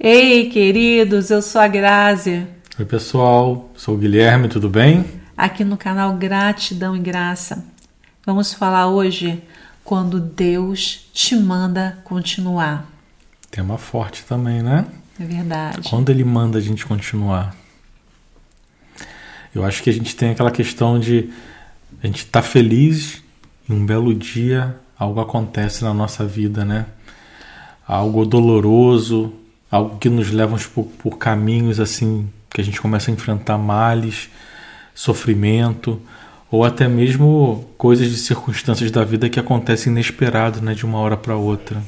Ei, queridos, eu sou a Grazi. Oi, pessoal, sou o Guilherme, tudo bem? Aqui no canal Gratidão e Graça. Vamos falar hoje quando Deus te manda continuar. Tema forte também, né? É verdade. Quando ele manda a gente continuar. Eu acho que a gente tem aquela questão de a gente tá feliz e um belo dia algo acontece na nossa vida, né? Algo doloroso, algo que nos leva por, por caminhos assim que a gente começa a enfrentar males, sofrimento ou até mesmo coisas de circunstâncias da vida que acontecem inesperado, né, de uma hora para outra.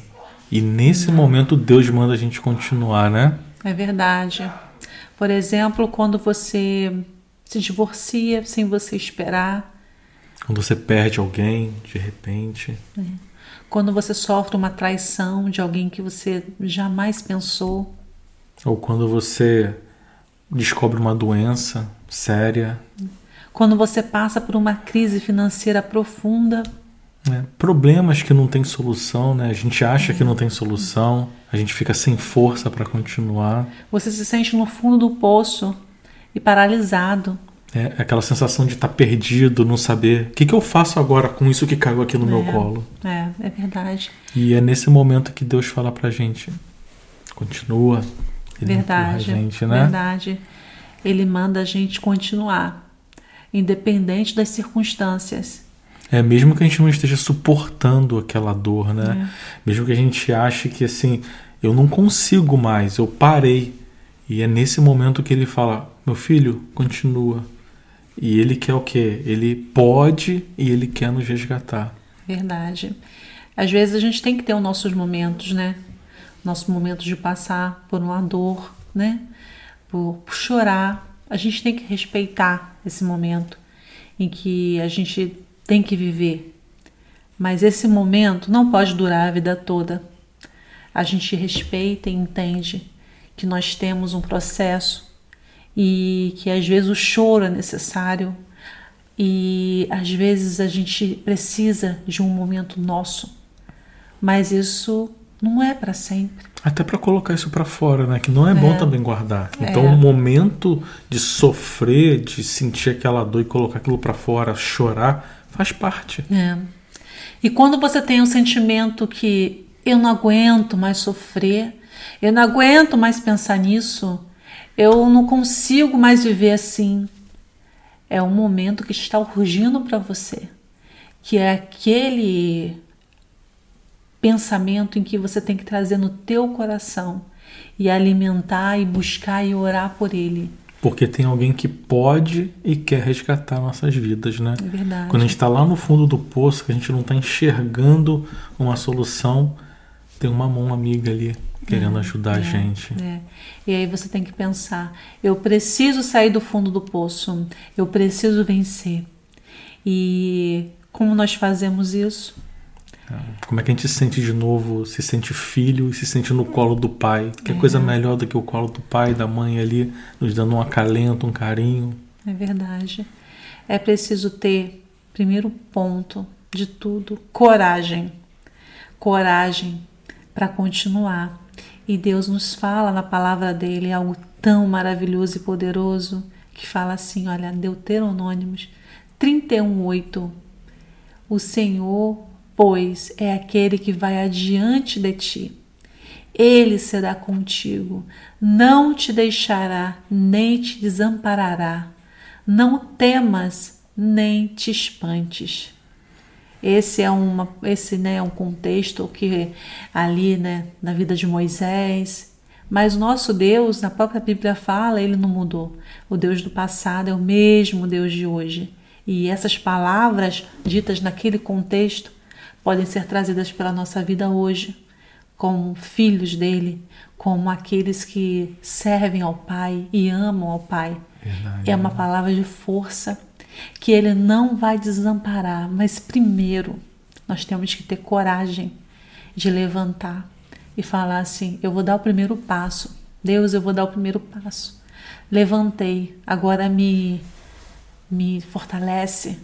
E nesse Não. momento Deus manda a gente continuar, né? É verdade. Por exemplo, quando você se divorcia sem você esperar. Quando você perde alguém de repente. É quando você sofre uma traição de alguém que você jamais pensou. Ou quando você descobre uma doença séria. Quando você passa por uma crise financeira profunda. É, problemas que não tem solução, né? A gente acha que não tem solução, a gente fica sem força para continuar. Você se sente no fundo do poço e paralisado. É aquela sensação de estar tá perdido, não saber o que, que eu faço agora com isso que caiu aqui no é, meu colo. É, é verdade. E é nesse momento que Deus fala pra gente: continua. Ele verdade. Gente, né? Verdade. Ele manda a gente continuar, independente das circunstâncias. É, mesmo que a gente não esteja suportando aquela dor, né? É. Mesmo que a gente ache que assim, eu não consigo mais, eu parei. E é nesse momento que ele fala: meu filho, continua e ele quer o quê? Ele pode e ele quer nos resgatar. Verdade. Às vezes a gente tem que ter os nossos momentos, né? Nosso momento de passar por uma dor, né? Por, por chorar. A gente tem que respeitar esse momento em que a gente tem que viver. Mas esse momento não pode durar a vida toda. A gente respeita e entende que nós temos um processo e que às vezes o choro é necessário e às vezes a gente precisa de um momento nosso, mas isso não é para sempre. Até para colocar isso para fora, né? Que não é, é, bom também guardar. Então, é. o momento de sofrer, de sentir aquela dor e colocar aquilo para fora, chorar, faz parte. É. E quando você tem um sentimento que eu não aguento mais sofrer, eu não aguento mais pensar nisso, eu não consigo mais viver assim. É um momento que está urgindo para você, que é aquele pensamento em que você tem que trazer no teu coração e alimentar e buscar e orar por ele. Porque tem alguém que pode e quer resgatar nossas vidas, né? É verdade. Quando a gente está lá no fundo do poço, que a gente não está enxergando uma solução, tem uma mão amiga ali querendo é, ajudar é, a gente. É. E aí você tem que pensar: eu preciso sair do fundo do poço, eu preciso vencer. E como nós fazemos isso? É, como é que a gente se sente de novo, se sente filho e se sente no colo do pai? Que é coisa melhor do que o colo do pai, da mãe ali, nos dando um acalento, um carinho. É verdade. É preciso ter, primeiro ponto de tudo, coragem. Coragem para continuar. E Deus nos fala na palavra dele algo tão maravilhoso e poderoso que fala assim, olha, Deuteronômimos 31:8. O Senhor, pois, é aquele que vai adiante de ti. Ele será contigo, não te deixará, nem te desamparará. Não temas, nem te espantes. Esse é, uma, esse, né, é um contexto que ali né, na vida de Moisés. Mas o nosso Deus, na própria Bíblia fala, ele não mudou. O Deus do passado é o mesmo Deus de hoje. E essas palavras ditas naquele contexto podem ser trazidas pela nossa vida hoje, como filhos dele, como aqueles que servem ao Pai e amam ao Pai. Verdade, é uma palavra de força que Ele não vai desamparar, mas primeiro nós temos que ter coragem de levantar e falar assim: eu vou dar o primeiro passo. Deus, eu vou dar o primeiro passo. Levantei, agora me, me fortalece,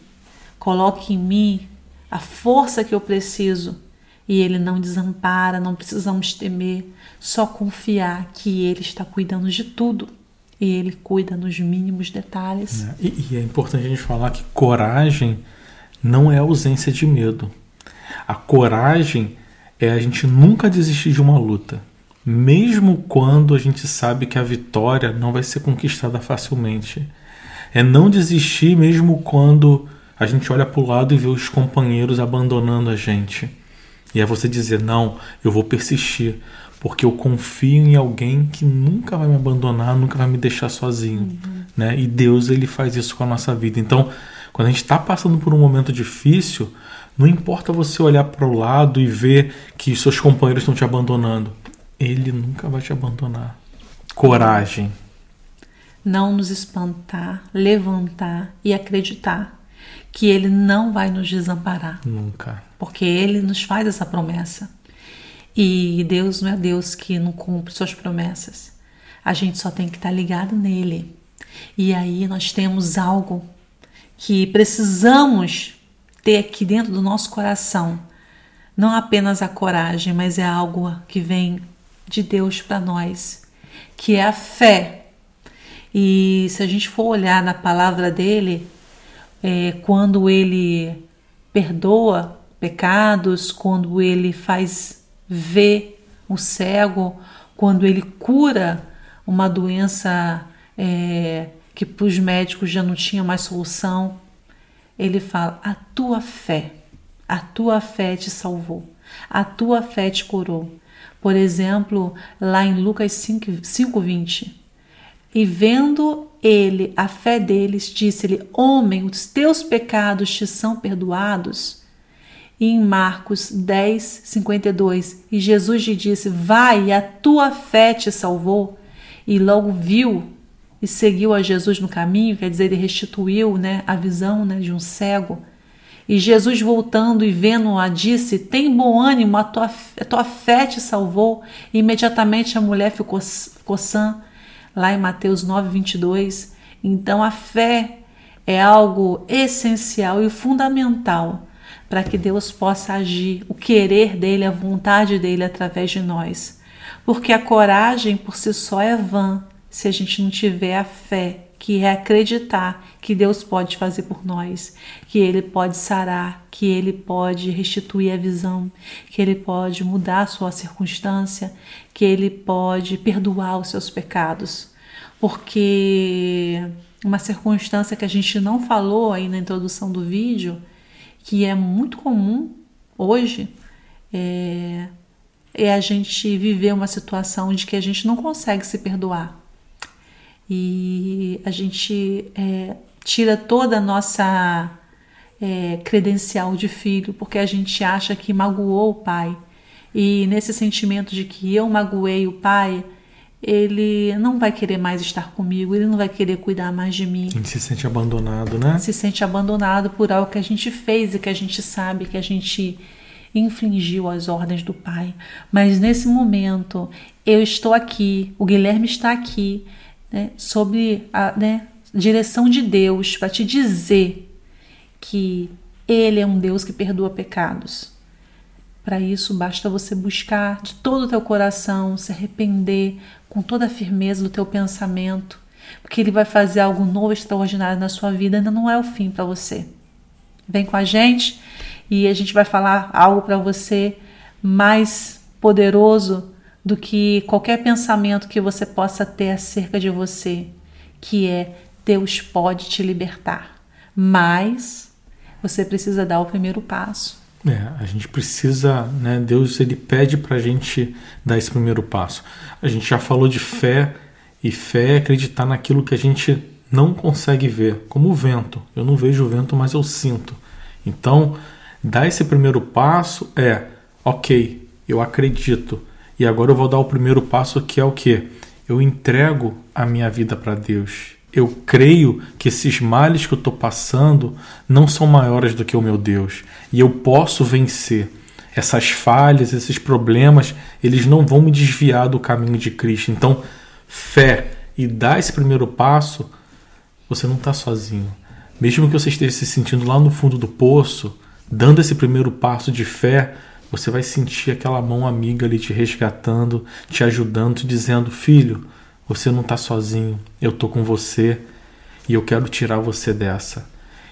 coloque em mim a força que eu preciso e Ele não desampara, não precisamos temer, só confiar que Ele está cuidando de tudo e Ele cuida nos mínimos detalhes. É, e, e é importante a gente falar que coragem não é ausência de medo. A coragem é a gente nunca desistir de uma luta, mesmo quando a gente sabe que a vitória não vai ser conquistada facilmente. É não desistir mesmo quando a gente olha para o lado e vê os companheiros abandonando a gente. E é você dizer: não, eu vou persistir, porque eu confio em alguém que nunca vai me abandonar, nunca vai me deixar sozinho. Uhum. Né? E Deus ele faz isso com a nossa vida. Então, quando a gente está passando por um momento difícil, não importa você olhar para o lado e ver que seus companheiros estão te abandonando. Ele nunca vai te abandonar. Coragem. Não nos espantar, levantar e acreditar que Ele não vai nos desamparar. Nunca. Porque Ele nos faz essa promessa. E Deus não é Deus que não cumpre suas promessas. A gente só tem que estar ligado nele. E aí nós temos algo que precisamos ter aqui dentro do nosso coração. Não apenas a coragem, mas é algo que vem de Deus para nós, que é a fé. E se a gente for olhar na palavra dele, é, quando ele perdoa pecados, quando ele faz ver o cego, quando ele cura uma doença é, que para os médicos já não tinha mais solução, ele fala: a tua fé, a tua fé te salvou, a tua fé te curou. Por exemplo, lá em Lucas 5:20, e vendo ele a fé deles, disse-lhe: Homem, os teus pecados te são perdoados. E em Marcos 10, 52, e Jesus lhe disse: Vai, a tua fé te salvou. E logo viu e seguiu a Jesus no caminho, quer dizer, ele restituiu né, a visão né, de um cego. E Jesus, voltando e vendo-a, disse: Tem bom ânimo, a tua, a tua fé te salvou. E imediatamente a mulher ficou, ficou sã lá em Mateus 9, 22. Então a fé é algo essencial e fundamental para que Deus possa agir, o querer dele, a vontade dele através de nós. Porque a coragem por si só é vã se a gente não tiver a fé, que é acreditar que Deus pode fazer por nós, que Ele pode sarar, que Ele pode restituir a visão, que Ele pode mudar a sua circunstância, que Ele pode perdoar os seus pecados. Porque uma circunstância que a gente não falou aí na introdução do vídeo, que é muito comum hoje, é, é a gente viver uma situação de que a gente não consegue se perdoar. E a gente é, tira toda a nossa é, credencial de filho, porque a gente acha que magoou o pai. E nesse sentimento de que eu magoei o pai, ele não vai querer mais estar comigo, ele não vai querer cuidar mais de mim. A gente se sente abandonado, né? Se sente abandonado por algo que a gente fez e que a gente sabe que a gente infligiu as ordens do pai. Mas nesse momento, eu estou aqui, o Guilherme está aqui, né, sobre a né, direção de Deus para te dizer que Ele é um Deus que perdoa pecados. Para isso, basta você buscar de todo o teu coração, se arrepender com toda a firmeza do teu pensamento, porque Ele vai fazer algo novo, extraordinário na sua vida, ainda não é o fim para você. Vem com a gente e a gente vai falar algo para você mais poderoso do que qualquer pensamento que você possa ter acerca de você, que é Deus pode te libertar, mas você precisa dar o primeiro passo. É, a gente precisa, né? Deus ele pede para a gente dar esse primeiro passo. A gente já falou de fé e fé é acreditar naquilo que a gente não consegue ver, como o vento. Eu não vejo o vento, mas eu sinto. Então, dar esse primeiro passo é, ok, eu acredito, e agora eu vou dar o primeiro passo que é o que? Eu entrego a minha vida para Deus. Eu creio que esses males que eu estou passando não são maiores do que o meu Deus. E eu posso vencer. Essas falhas, esses problemas, eles não vão me desviar do caminho de Cristo. Então, fé e dar esse primeiro passo, você não está sozinho. Mesmo que você esteja se sentindo lá no fundo do poço, dando esse primeiro passo de fé, você vai sentir aquela mão amiga ali te resgatando, te ajudando, te dizendo: Filho, você não está sozinho, eu estou com você e eu quero tirar você dessa.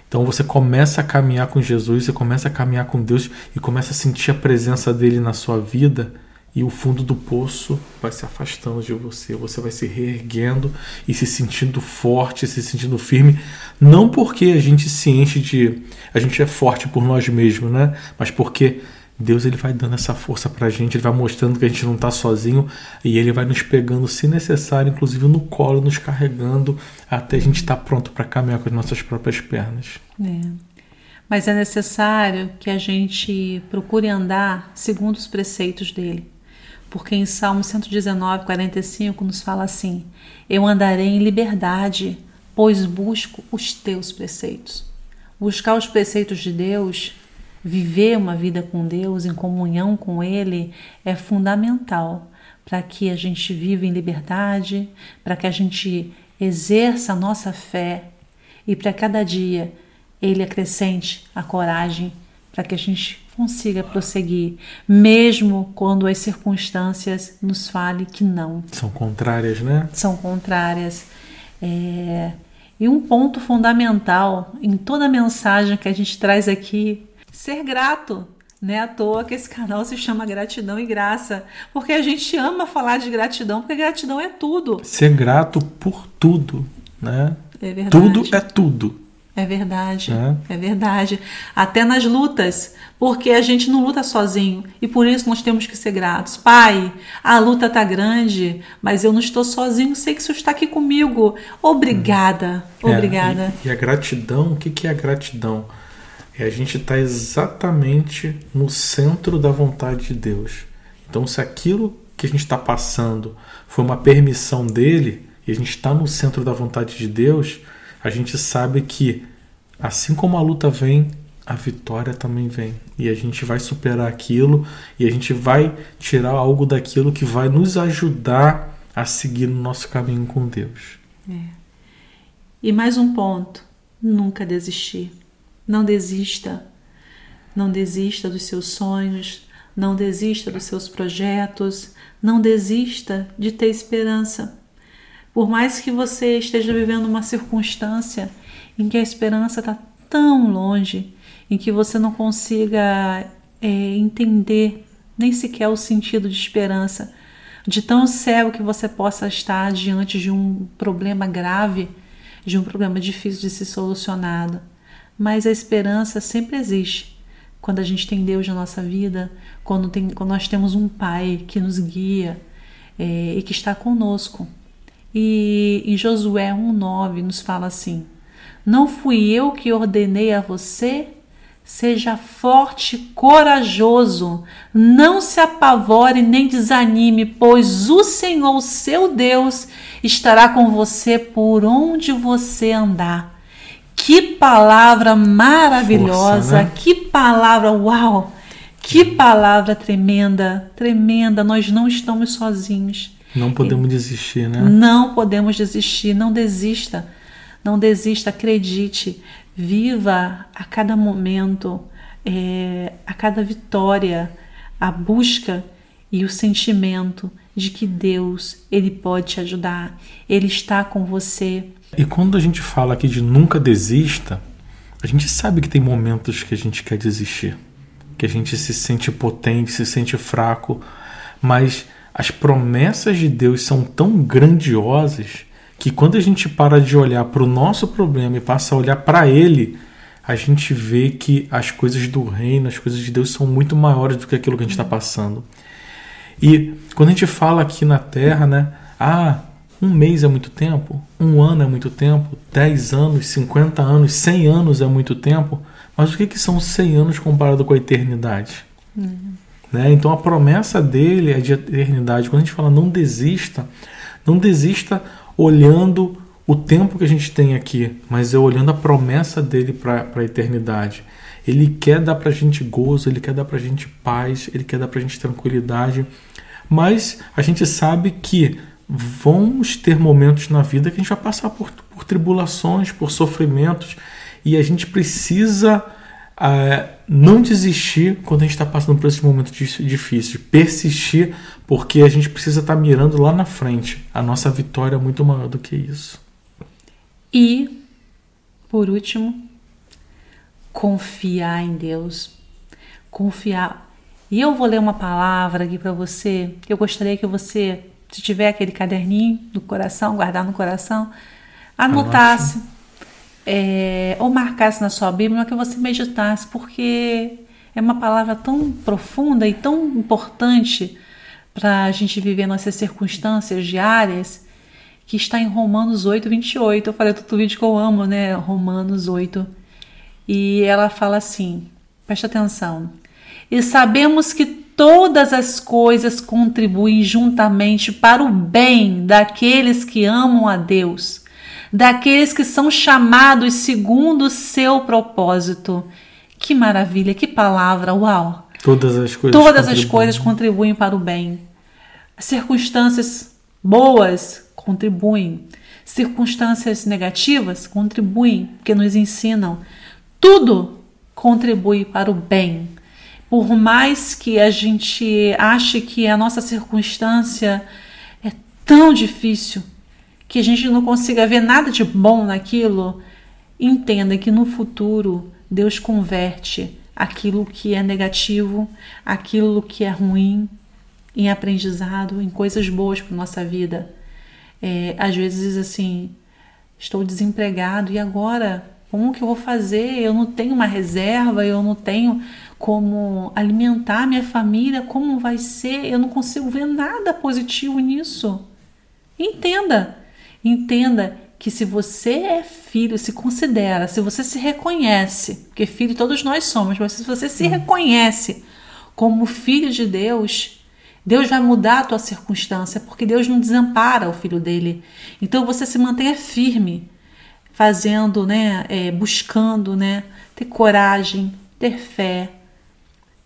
Então você começa a caminhar com Jesus, você começa a caminhar com Deus e começa a sentir a presença dele na sua vida e o fundo do poço vai se afastando de você, você vai se reerguendo e se sentindo forte, se sentindo firme, não porque a gente se enche de, a gente é forte por nós mesmos, né? Mas porque Deus ele vai dando essa força para a gente, ele vai mostrando que a gente não está sozinho e ele vai nos pegando, se necessário, inclusive no colo, nos carregando até a gente estar tá pronto para caminhar com as nossas próprias pernas. É. Mas é necessário que a gente procure andar segundo os preceitos dele porque em Salmo 119, 45 nos fala assim: Eu andarei em liberdade, pois busco os teus preceitos. Buscar os preceitos de Deus, viver uma vida com Deus, em comunhão com Ele, é fundamental para que a gente viva em liberdade, para que a gente exerça a nossa fé e para cada dia Ele acrescente a coragem para que a gente consiga prosseguir, mesmo quando as circunstâncias nos falem que não. São contrárias, né? São contrárias. É... E um ponto fundamental em toda a mensagem que a gente traz aqui, ser grato. Não é à toa que esse canal se chama Gratidão e Graça, porque a gente ama falar de gratidão, porque gratidão é tudo. Ser grato por tudo, né? É verdade. Tudo é tudo. É verdade, é. é. verdade. Até nas lutas, porque a gente não luta sozinho e por isso nós temos que ser gratos. Pai, a luta tá grande, mas eu não estou sozinho, sei que o Senhor está aqui comigo. Obrigada, é, obrigada. E, e, a gratidão, o que, que é a gratidão? É a gente estar tá exatamente no centro da vontade de Deus. Então, se aquilo que a gente está passando foi uma permissão dele e a gente está no centro da vontade de Deus a gente sabe que assim como a luta vem, a vitória também vem. E a gente vai superar aquilo e a gente vai tirar algo daquilo que vai nos ajudar a seguir no nosso caminho com Deus. É. E mais um ponto: nunca desistir. Não desista. Não desista dos seus sonhos, não desista dos seus projetos, não desista de ter esperança. Por mais que você esteja vivendo uma circunstância em que a esperança está tão longe, em que você não consiga é, entender nem sequer o sentido de esperança, de tão cego que você possa estar diante de um problema grave, de um problema difícil de ser solucionado. Mas a esperança sempre existe. Quando a gente tem Deus na nossa vida, quando, tem, quando nós temos um Pai que nos guia é, e que está conosco. E em Josué 1,9 nos fala assim: Não fui eu que ordenei a você? Seja forte, corajoso, não se apavore nem desanime, pois o Senhor, seu Deus, estará com você por onde você andar. Que palavra maravilhosa, Força, né? que palavra, uau! Que palavra tremenda, tremenda. Nós não estamos sozinhos. Não podemos desistir, né? Não podemos desistir, não desista. Não desista, acredite. Viva a cada momento, é, a cada vitória, a busca e o sentimento de que Deus, Ele pode te ajudar, Ele está com você. E quando a gente fala aqui de nunca desista, a gente sabe que tem momentos que a gente quer desistir, que a gente se sente potente, se sente fraco, mas as promessas de Deus são tão grandiosas que quando a gente para de olhar para o nosso problema e passa a olhar para Ele, a gente vê que as coisas do reino, as coisas de Deus são muito maiores do que aquilo que a gente está passando. E quando a gente fala aqui na Terra, né? Ah, um mês é muito tempo, um ano é muito tempo, 10 anos, 50 anos, 100 anos é muito tempo. Mas o que, que são 100 anos comparado com a eternidade? Uhum. Né? Então a promessa dele é de eternidade. Quando a gente fala não desista, não desista olhando o tempo que a gente tem aqui, mas é olhando a promessa dele para a eternidade. Ele quer dar para a gente gozo, ele quer dar para a gente paz, ele quer dar para a gente tranquilidade, mas a gente sabe que vamos ter momentos na vida que a gente vai passar por, por tribulações, por sofrimentos, e a gente precisa a não desistir quando a gente está passando por esses momentos difíceis, persistir, porque a gente precisa estar tá mirando lá na frente. A nossa vitória é muito maior do que isso. E, por último, confiar em Deus. Confiar. E eu vou ler uma palavra aqui para você. Eu gostaria que você, se tiver aquele caderninho no coração, guardar no coração, anotasse é, ou marcasse na sua Bíblia, que você meditasse, porque é uma palavra tão profunda e tão importante para a gente viver nossas circunstâncias diárias, que está em Romanos 8, 28. Eu falei todo vídeo que eu amo, né? Romanos 8. E ela fala assim: presta atenção. E sabemos que todas as coisas contribuem juntamente para o bem daqueles que amam a Deus daqueles que são chamados segundo o seu propósito. Que maravilha, que palavra, uau! Todas as coisas, Todas as coisas contribuem para o bem. Circunstâncias boas contribuem. Circunstâncias negativas contribuem, porque nos ensinam. Tudo contribui para o bem. Por mais que a gente ache que a nossa circunstância é tão difícil, que a gente não consiga ver nada de bom naquilo, entenda que no futuro Deus converte aquilo que é negativo, aquilo que é ruim, em aprendizado, em coisas boas para nossa vida. É, às vezes, assim, estou desempregado e agora como que eu vou fazer? Eu não tenho uma reserva, eu não tenho como alimentar minha família, como vai ser? Eu não consigo ver nada positivo nisso. Entenda, Entenda que se você é filho, se considera, se você se reconhece, porque filho todos nós somos, mas se você se reconhece como filho de Deus, Deus vai mudar a tua circunstância, porque Deus não desampara o filho dele. Então você se mantenha firme, fazendo, né, é, buscando, né, ter coragem, ter fé,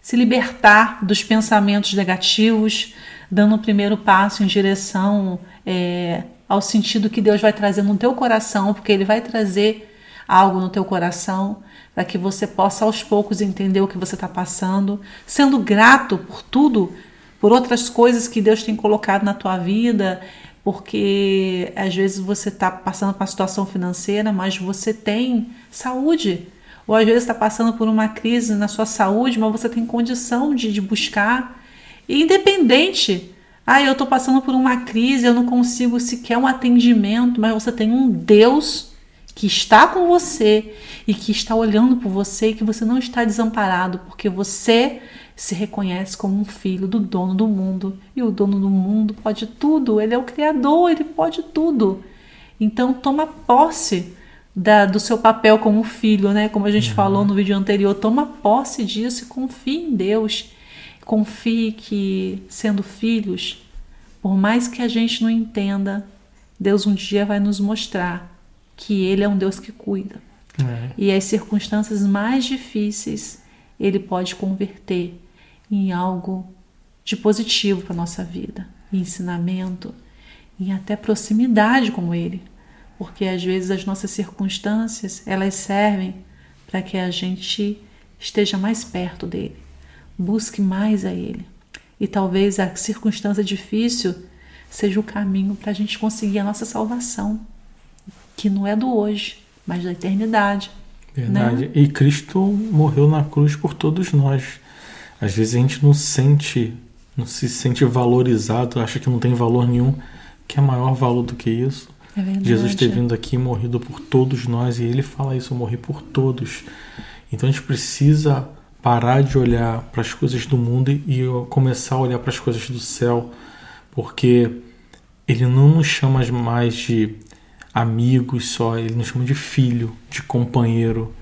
se libertar dos pensamentos negativos, dando o primeiro passo em direção é, ao sentido que Deus vai trazer no teu coração, porque Ele vai trazer algo no teu coração para que você possa aos poucos entender o que você está passando, sendo grato por tudo, por outras coisas que Deus tem colocado na tua vida, porque às vezes você está passando por uma situação financeira, mas você tem saúde. Ou às vezes está passando por uma crise na sua saúde, mas você tem condição de, de buscar. E independente ah, eu estou passando por uma crise, eu não consigo sequer um atendimento, mas você tem um Deus que está com você e que está olhando por você e que você não está desamparado, porque você se reconhece como um filho do dono do mundo. E o dono do mundo pode tudo, ele é o Criador, ele pode tudo. Então toma posse da, do seu papel como filho, né? Como a gente uhum. falou no vídeo anterior, toma posse disso e confie em Deus. Confie que, sendo filhos, por mais que a gente não entenda, Deus um dia vai nos mostrar que Ele é um Deus que cuida. É. E as circunstâncias mais difíceis Ele pode converter em algo de positivo para nossa vida, em ensinamento, em até proximidade com Ele. Porque às vezes as nossas circunstâncias elas servem para que a gente esteja mais perto dele busque mais a Ele. E talvez a circunstância difícil seja o caminho para a gente conseguir a nossa salvação, que não é do hoje, mas da eternidade. Verdade. Né? E Cristo morreu na cruz por todos nós. Às vezes a gente não sente, não se sente valorizado, acha que não tem valor nenhum, que é maior valor do que isso. É Jesus ter vindo aqui e morrido por todos nós, e ele fala isso, eu morri por todos. Então a gente precisa parar de olhar para as coisas do mundo e começar a olhar para as coisas do céu, porque ele não nos chama mais de amigos só, ele nos chama de filho, de companheiro.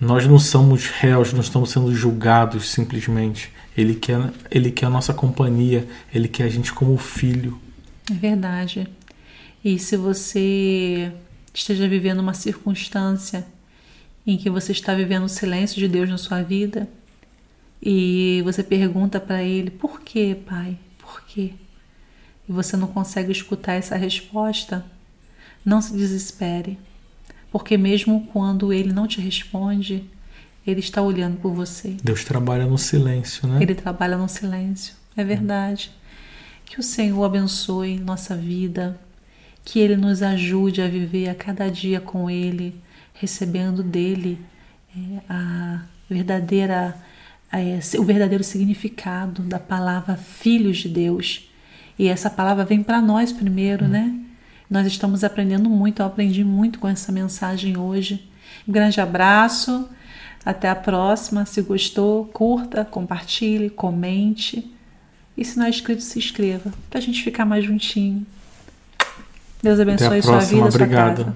Nós não somos réus, não estamos sendo julgados simplesmente. Ele quer, ele quer a nossa companhia, ele quer a gente como filho. É verdade. E se você esteja vivendo uma circunstância em que você está vivendo o silêncio de Deus na sua vida, e você pergunta para ele: por que, pai? Por quê? E você não consegue escutar essa resposta, não se desespere, porque mesmo quando ele não te responde, Ele está olhando por você. Deus trabalha no silêncio, né? Ele trabalha no silêncio, é verdade. Que o Senhor abençoe nossa vida, que Ele nos ajude a viver a cada dia com Ele, recebendo dele é, a verdadeira, a, o verdadeiro significado da palavra filhos de Deus. E essa palavra vem para nós primeiro, hum. né? Nós estamos aprendendo muito, eu aprendi muito com essa mensagem hoje. Um grande abraço, até a próxima. Se gostou, curta, compartilhe, comente. E se não é inscrito, se inscreva, para a gente ficar mais juntinho. Deus abençoe sua vida, sua casa.